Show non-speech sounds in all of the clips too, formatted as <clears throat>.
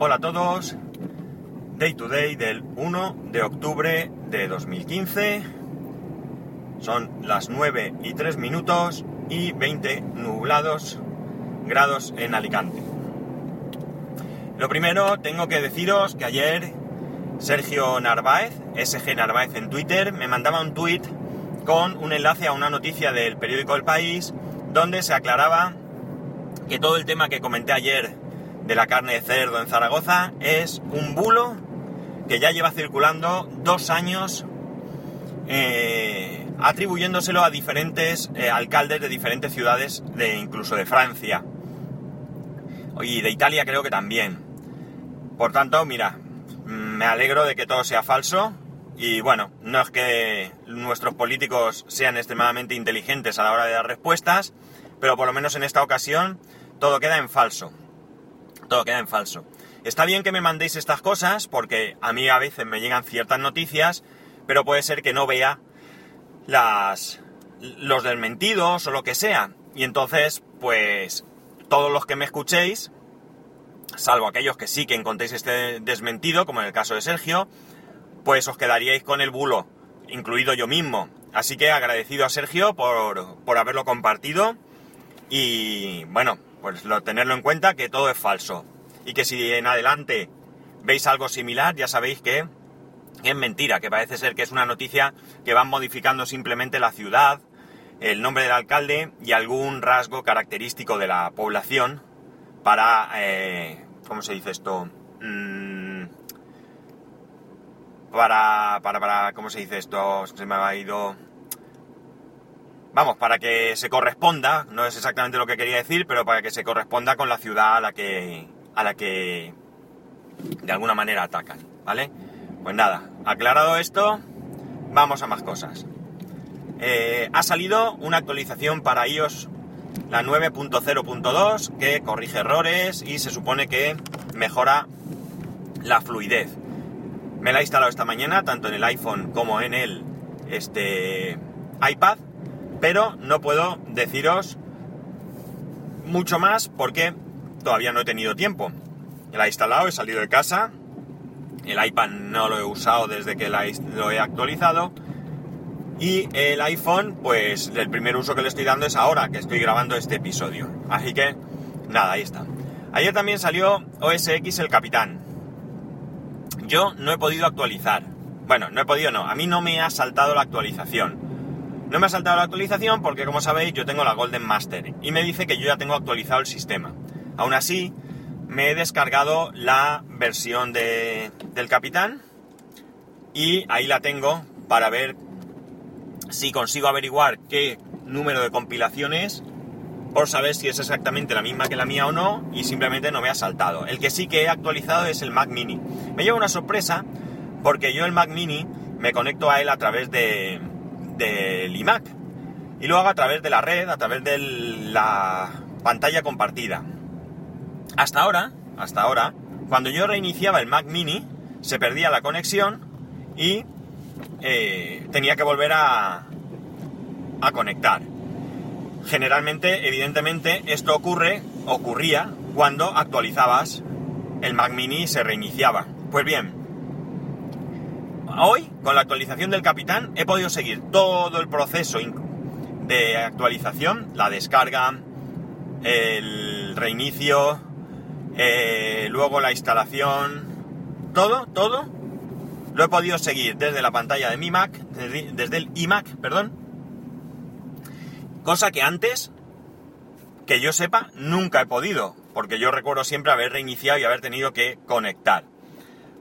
Hola a todos. Day to day del 1 de octubre de 2015. Son las 9 y 3 minutos y 20 nublados grados en Alicante. Lo primero, tengo que deciros que ayer Sergio Narváez, SG Narváez en Twitter, me mandaba un tweet con un enlace a una noticia del periódico El País donde se aclaraba que todo el tema que comenté ayer de la carne de cerdo en Zaragoza es un bulo que ya lleva circulando dos años eh, atribuyéndoselo a diferentes eh, alcaldes de diferentes ciudades, de incluso de Francia. Y de Italia creo que también. Por tanto, mira, me alegro de que todo sea falso. Y bueno, no es que nuestros políticos sean extremadamente inteligentes a la hora de dar respuestas, pero por lo menos en esta ocasión todo queda en falso queda en falso. Está bien que me mandéis estas cosas porque a mí a veces me llegan ciertas noticias, pero puede ser que no vea las los desmentidos o lo que sea. Y entonces, pues todos los que me escuchéis, salvo aquellos que sí que encontréis este desmentido, como en el caso de Sergio, pues os quedaríais con el bulo, incluido yo mismo. Así que agradecido a Sergio por, por haberlo compartido y bueno, pues lo, tenerlo en cuenta que todo es falso. Y que si en adelante veis algo similar, ya sabéis que es mentira, que parece ser que es una noticia que van modificando simplemente la ciudad, el nombre del alcalde y algún rasgo característico de la población para, eh, ¿cómo se dice esto? Mm, para, para, para, ¿cómo se dice esto? Se me ha ido vamos, para que se corresponda, no es exactamente lo que quería decir, pero para que se corresponda con la ciudad a la que, a la que de alguna manera atacan, ¿vale? Pues nada, aclarado esto, vamos a más cosas. Eh, ha salido una actualización para iOS, la 9.0.2, que corrige errores y se supone que mejora la fluidez. Me la he instalado esta mañana, tanto en el iPhone como en el este, iPad pero no puedo deciros mucho más porque todavía no he tenido tiempo. La he instalado, he salido de casa, el iPad no lo he usado desde que lo he actualizado y el iPhone, pues el primer uso que le estoy dando es ahora que estoy grabando este episodio. Así que nada, ahí está. Ayer también salió OS X el Capitán. Yo no he podido actualizar. Bueno, no he podido, no. A mí no me ha saltado la actualización. No me ha saltado la actualización porque, como sabéis, yo tengo la Golden Master y me dice que yo ya tengo actualizado el sistema. Aún así, me he descargado la versión de, del Capitán y ahí la tengo para ver si consigo averiguar qué número de compilación es por saber si es exactamente la misma que la mía o no y simplemente no me ha saltado. El que sí que he actualizado es el Mac Mini. Me lleva una sorpresa porque yo el Mac Mini me conecto a él a través de, del iMac. Y lo hago a través de la red, a través de la pantalla compartida. Hasta ahora, hasta ahora, cuando yo reiniciaba el Mac Mini, se perdía la conexión y eh, tenía que volver a, a conectar. Generalmente, evidentemente, esto ocurre, ocurría cuando actualizabas el Mac Mini y se reiniciaba. Pues bien, hoy, con la actualización del Capitán, he podido seguir todo el proceso de actualización, la descarga, el reinicio, eh, luego la instalación, todo, todo, lo he podido seguir desde la pantalla de mi Mac, desde, desde el iMac, perdón, cosa que antes, que yo sepa, nunca he podido, porque yo recuerdo siempre haber reiniciado y haber tenido que conectar.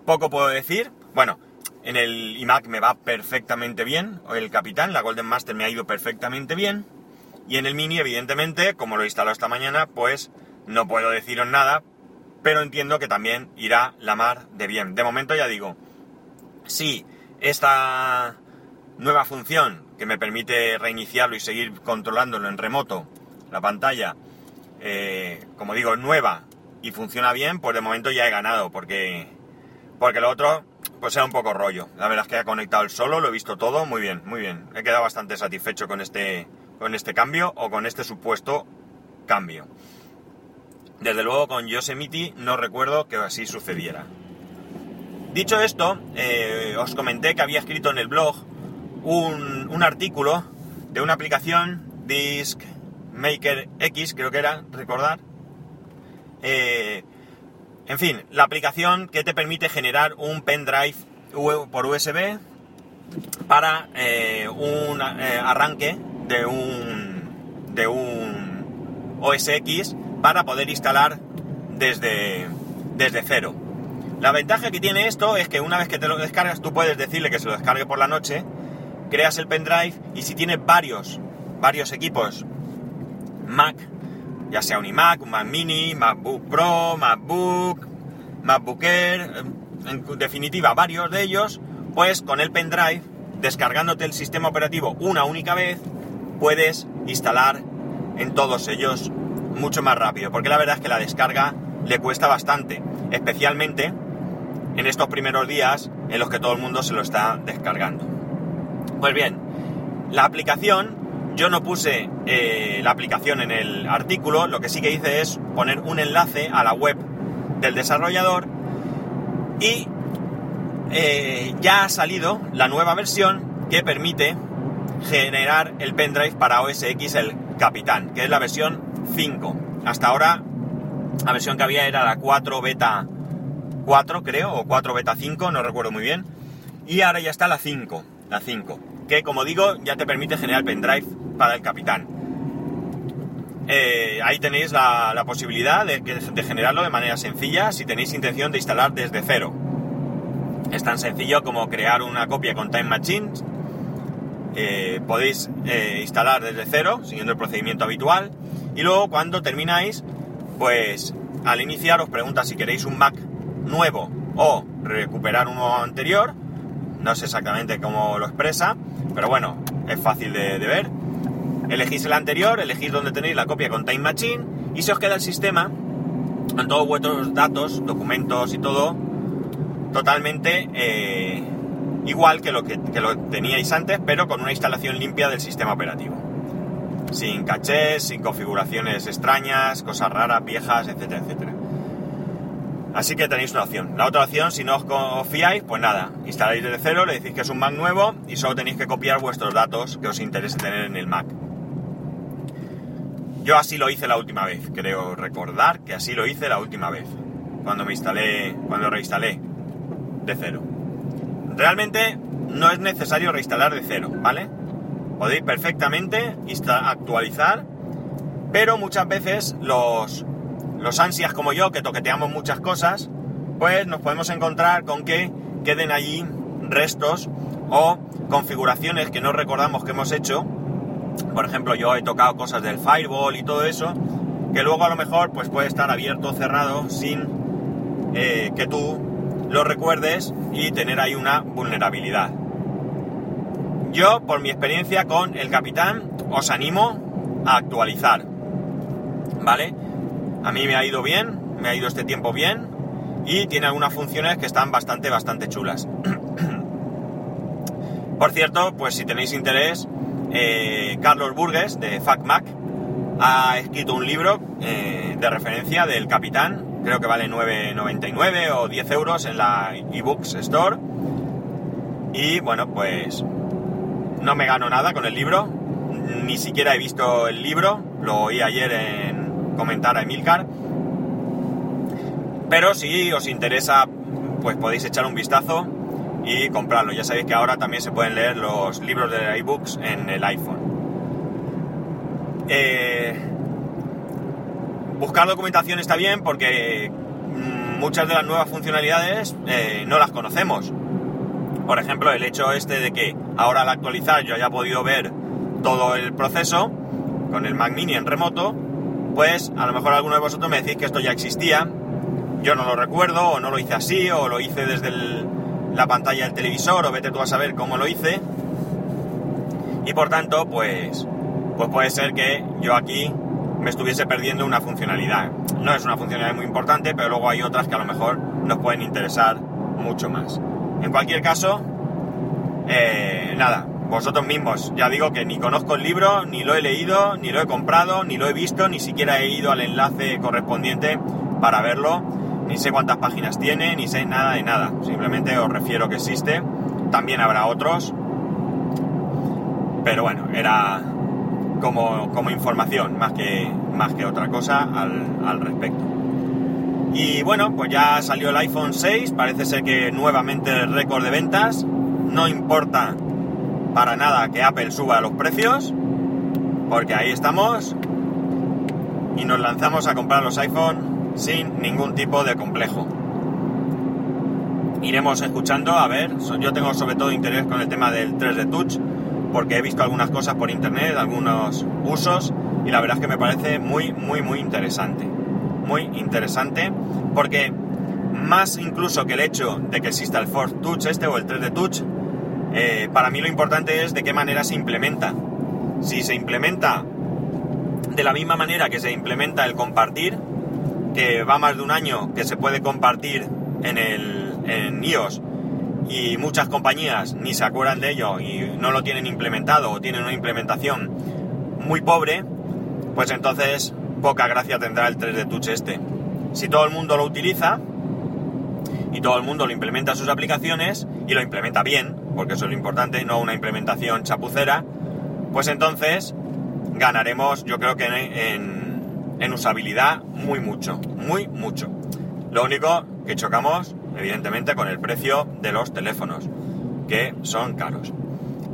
Poco puedo decir, bueno, en el iMac me va perfectamente bien, el Capitán, la Golden Master me ha ido perfectamente bien. Y en el Mini, evidentemente, como lo he instalado esta mañana, pues no puedo deciros nada, pero entiendo que también irá la mar de bien. De momento ya digo, si esta nueva función que me permite reiniciarlo y seguir controlándolo en remoto, la pantalla, eh, como digo, nueva y funciona bien, pues de momento ya he ganado, porque, porque lo otro pues era un poco rollo. La verdad es que ha conectado el solo, lo he visto todo, muy bien, muy bien. He quedado bastante satisfecho con este, con este cambio o con este supuesto cambio. Desde luego con Yosemite no recuerdo que así sucediera. Dicho esto, eh, os comenté que había escrito en el blog un, un artículo de una aplicación Disk Maker X, creo que era, recordar. Eh, en fin, la aplicación que te permite generar un pendrive por USB para eh, un eh, arranque de un, de un OS X para poder instalar desde, desde cero. La ventaja que tiene esto es que una vez que te lo descargas, tú puedes decirle que se lo descargue por la noche, creas el pendrive y si tienes varios, varios equipos Mac, ya sea un iMac, un Mac Mini, MacBook Pro, MacBook, MacBook Air, en definitiva varios de ellos, pues con el pendrive, descargándote el sistema operativo una única vez, puedes instalar en todos ellos mucho más rápido, porque la verdad es que la descarga le cuesta bastante, especialmente en estos primeros días en los que todo el mundo se lo está descargando. Pues bien, la aplicación yo no puse eh, la aplicación en el artículo, lo que sí que hice es poner un enlace a la web del desarrollador y eh, ya ha salido la nueva versión que permite generar el pendrive para OS X el Capitán, que es la versión 5. Hasta ahora la versión que había era la 4 beta 4 creo, o 4 beta 5, no recuerdo muy bien. Y ahora ya está la 5, la 5, que como digo ya te permite generar pendrive para el capitán. Eh, ahí tenéis la, posibilidad de, generarlo de manera sencilla si tenéis intención de instalar desde cero. Es tan sencillo como crear una copia con Time Machine. Eh, podéis eh, instalar desde cero, siguiendo el procedimiento habitual. Y luego cuando termináis, pues al iniciar os pregunta si queréis un Mac nuevo o recuperar uno anterior. No sé exactamente cómo lo expresa, pero bueno, es fácil de ver Elegís el anterior, elegís donde tenéis la copia con Time Machine y se os queda el sistema con todos vuestros datos, documentos y todo totalmente eh, igual que lo que, lo teníais antes, pero con una instalación limpia del sistema operativo. Sin cachés, sin configuraciones extrañas, cosas raras, viejas, etcétera, etcétera. Así que tenéis una opción. La otra opción, si no os confiáis, pues nada, instaláis desde cero, le decís que es un Mac nuevo y solo tenéis que copiar vuestros datos que os interese tener en el Mac. Yo así lo hice la última vez, creo recordar que así lo hice la última vez, cuando me instalé, cuando reinstalé de cero. Realmente no es necesario reinstalar de cero, ¿vale? Podéis perfectamente actualizar, pero muchas veces los, los ansias como yo, que toqueteamos muchas cosas, pues nos podemos encontrar con que queden allí restos o configuraciones que no recordamos que hemos hecho por ejemplo, yo he tocado cosas del firewall y todo eso, que luego a lo mejor pues puede estar abierto o cerrado sin eh, que tú lo recuerdes y tener ahí una vulnerabilidad. Yo, por mi experiencia con el capitán, os animo a actualizar. ¿Vale? A mí me ha ido bien, me ha ido este tiempo bien y tiene algunas funciones que están bastante, bastante chulas. <clears throat> por cierto, pues si tenéis interés, eh, Carlos Burgues de FacMac ha escrito un libro eh, de referencia del Capitán, creo que vale 9,99 o 10 euros en la eBooks Store. Y bueno, pues no me gano nada con el libro, ni siquiera he visto el libro, lo oí ayer en comentar a Emilcar. Pero si os interesa, pues podéis echar un vistazo y comprarlo. Ya sabéis que ahora también se pueden leer los libros de iBooks en el iPhone. Eh, buscar documentación está bien porque mm, muchas de las nuevas funcionalidades eh, no las conocemos. Por ejemplo, el hecho este de que ahora al actualizar yo haya podido ver todo el proceso con el Mac Mini en remoto, pues a lo mejor alguno de vosotros me decís que esto ya existía, yo no lo recuerdo, o no lo hice así, o lo hice desde el, la pantalla del televisor o vete tú a saber cómo lo hice. Y por tanto, pues, pues puede ser que yo aquí me estuviese perdiendo una funcionalidad. No es una funcionalidad muy importante, pero luego hay otras que a lo mejor nos pueden interesar mucho más. En cualquier caso, eh, nada, vosotros mismos. Ya digo que ni conozco el libro, ni lo he leído, ni lo he comprado, ni lo he visto, ni siquiera he ido al enlace correspondiente para verlo. Ni sé cuántas páginas tiene, ni sé nada de nada. Simplemente os refiero que existe. También habrá otros. Pero bueno, era como, como información más que, más que otra cosa al, al respecto. Y bueno, pues ya salió el iPhone 6, parece ser que nuevamente récord de ventas. No importa para nada que Apple suba los precios, porque ahí estamos y nos lanzamos a comprar los iPhone sin ningún tipo de complejo. Iremos escuchando, a ver, yo tengo sobre todo interés con el tema del 3D Touch, porque he visto algunas cosas por internet, algunos usos, y la verdad es que me parece muy, muy, muy interesante muy interesante porque más incluso que el hecho de que exista el Force Touch este o el 3D Touch, eh, para mí lo importante es de qué manera se implementa. Si se implementa de la misma manera que se implementa el compartir, que va más de un año que se puede compartir en, el, iOS y muchas compañías ni se acuerdan de ello y no lo tienen implementado o tienen una implementación muy pobre, pues entonces poca gracia tendrá el 3D Touch este. Si todo el mundo lo utiliza y todo el mundo lo implementa en sus aplicaciones y lo implementa bien, porque eso es lo importante, no una implementación chapucera, pues entonces ganaremos yo creo que en usabilidad muy mucho, muy mucho. Lo único que chocamos, evidentemente, con el precio de los teléfonos, que son caros.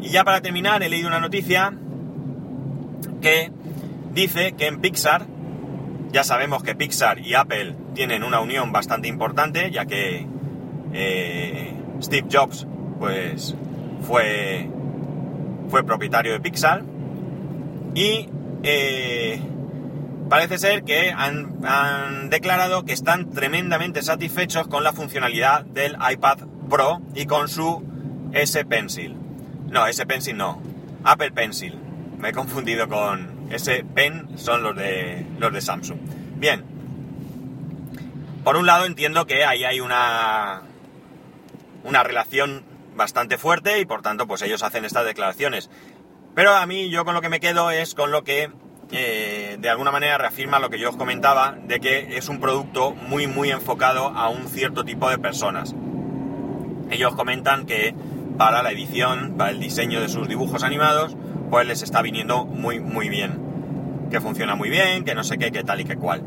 Y ya para terminar, he leído una noticia que dice que en Pixar ya sabemos que Pixar y Apple tienen una unión bastante importante, ya que eh, Steve Jobs pues, fue, fue propietario de Pixar. Y eh, parece ser que han, declarado que están tremendamente satisfechos con la funcionalidad del iPad Pro y con su S Pencil. No, S Pencil no, Apple Pencil. Me he confundido con, ese pen son los de, los de Samsung. Bien. Por un lado entiendo que ahí hay una, una relación bastante fuerte y por tanto pues ellos hacen estas declaraciones. Pero a mí yo con lo que me quedo es con lo que de alguna manera reafirma lo que yo os comentaba de que es un producto muy muy enfocado a un cierto tipo de personas. Ellos comentan que para la edición, para el diseño de sus dibujos animados, pues les está viniendo muy, muy bien. Que funciona muy bien, que no sé qué, que tal y que cual.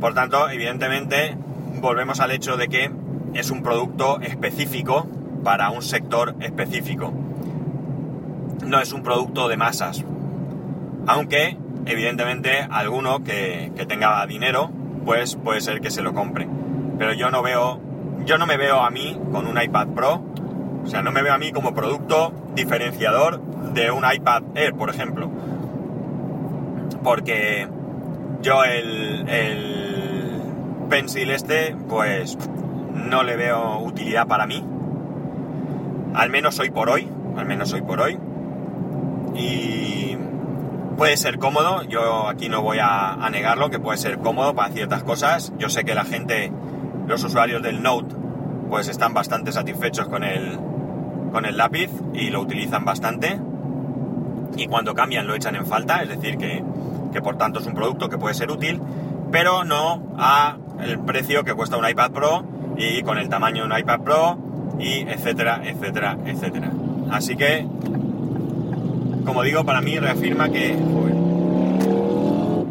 Por tanto, evidentemente, volvemos al hecho de que es un producto específico para un sector específico. No es un producto de masas. Aunque, evidentemente, alguno que, que tenga dinero, pues puede ser que se lo compre. Pero yo no veo, yo no me veo a mí con un iPad Pro, o sea, no me veo a mí como producto diferenciador de un iPad Air, por ejemplo. Porque yo el, el Pencil este, pues no le veo utilidad para mí. Al menos hoy por hoy. Al menos hoy por hoy. Y puede ser cómodo. Yo aquí no voy a, negarlo, que puede ser cómodo para ciertas cosas. Yo sé que la gente, los usuarios del Note, pues están bastante satisfechos con el, con el lápiz y lo utilizan bastante y cuando cambian lo echan en falta, es decir, que, que por tanto es un producto que puede ser útil, pero no a el precio que cuesta un iPad Pro y con el tamaño de un iPad Pro y etcétera, etcétera, etcétera. Así que, como digo, para mí reafirma que...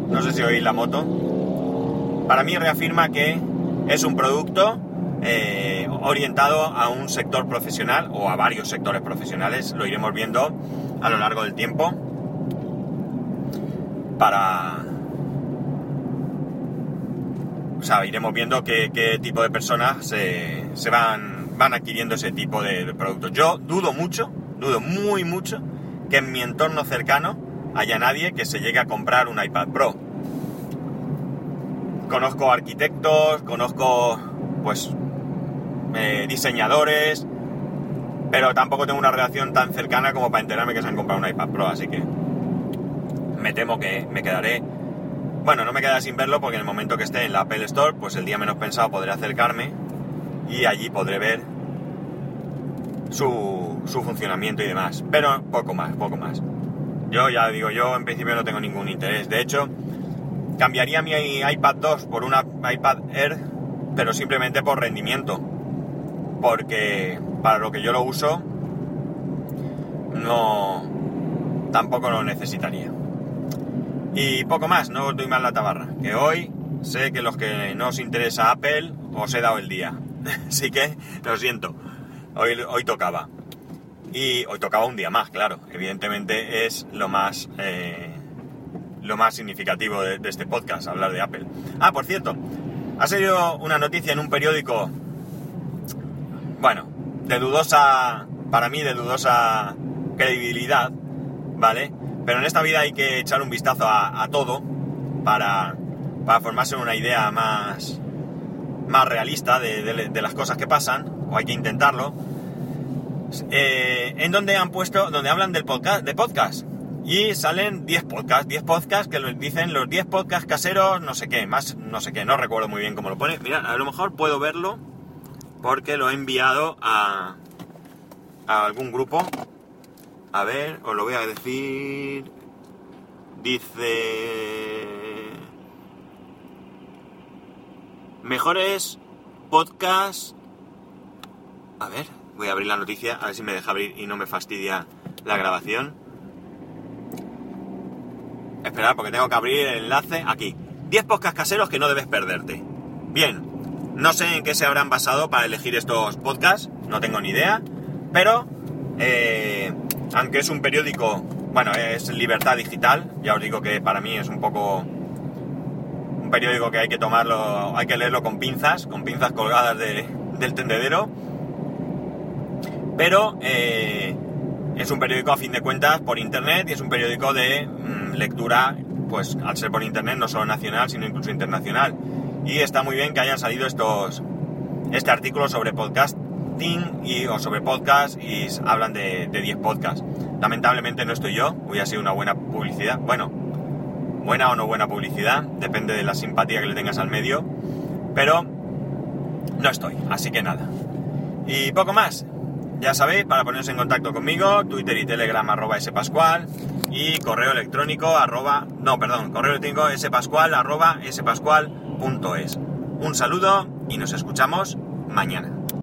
no sé si oís la moto. Para mí reafirma que es un producto eh, orientado a un sector profesional o a varios sectores profesionales, lo iremos viendo a lo largo del tiempo para... O sea, iremos viendo qué, tipo de personas se, se, van, van adquiriendo ese tipo de, de productos. Yo dudo mucho, dudo muy mucho, que en mi entorno cercano haya nadie que se llegue a comprar un iPad Pro. Conozco arquitectos, conozco pues eh, diseñadores, pero tampoco tengo una relación tan cercana como para enterarme que se han comprado un iPad Pro, así que me temo que me quedaré... Bueno, no me quedaré sin verlo porque en el momento que esté en la Apple Store, pues el día menos pensado podré acercarme y allí podré ver su, su funcionamiento y demás. Pero poco más, poco más. Yo ya digo, yo en principio no tengo ningún interés. De hecho, cambiaría mi iPad 2 por una iPad Air, pero simplemente por rendimiento. Porque para lo que yo lo uso, no tampoco lo necesitaría. Y poco más, no os doy más la tabarra. Que hoy sé que los que no os interesa Apple os he dado el día. <laughs> Así que lo siento. Hoy, hoy tocaba. Y hoy tocaba un día más, claro. Evidentemente es lo más eh, lo más significativo de, este podcast, hablar de Apple. Ah, por cierto, ha salido una noticia en un periódico, bueno, de dudosa, para mí de dudosa credibilidad, ¿vale? Pero en esta vida hay que echar un vistazo a, todo para, para, formarse una idea más, más realista de, las cosas que pasan, o hay que intentarlo. Eh, en donde han puesto, donde hablan del podcast, de podcast. Y salen 10 podcasts, 10 podcasts que dicen los 10 podcasts caseros, no sé qué, más, no sé qué, no recuerdo muy bien cómo lo pone. Mira, a lo mejor puedo verlo porque lo he enviado a, a algún grupo a ver, os lo voy a decir. Dice... Mejores podcasts... A ver, voy a abrir la noticia, a ver si me deja abrir y no me fastidia la grabación. Esperad, porque tengo que abrir el enlace aquí. 10 podcasts caseros que no debes perderte. Bien, no sé en qué se habrán basado para elegir estos podcasts, no tengo ni idea, pero eh, aunque es un periódico, bueno, es Libertad Digital, ya os digo que para mí es un poco un periódico que hay que tomarlo, hay que leerlo con pinzas, con pinzas colgadas de, del tendedero, pero eh, es un periódico a fin de cuentas por internet y es un periódico de mmm, lectura, pues al ser por internet no solo nacional, sino incluso internacional. Y está muy bien que hayan salido estos, este artículo sobre podcast y, o sobre podcast y hablan de 10 podcasts. Lamentablemente no estoy yo, hubiera sido una buena publicidad. Bueno, buena o no buena publicidad, depende de la simpatía que le tengas al medio, pero no estoy, así que nada. Y poco más. Ya sabéis, para poneros en contacto conmigo, Twitter y Telegram arroba spascual y correo electrónico arroba, no, perdón, correo electrónico spascual arroba. Un saludo y nos escuchamos mañana.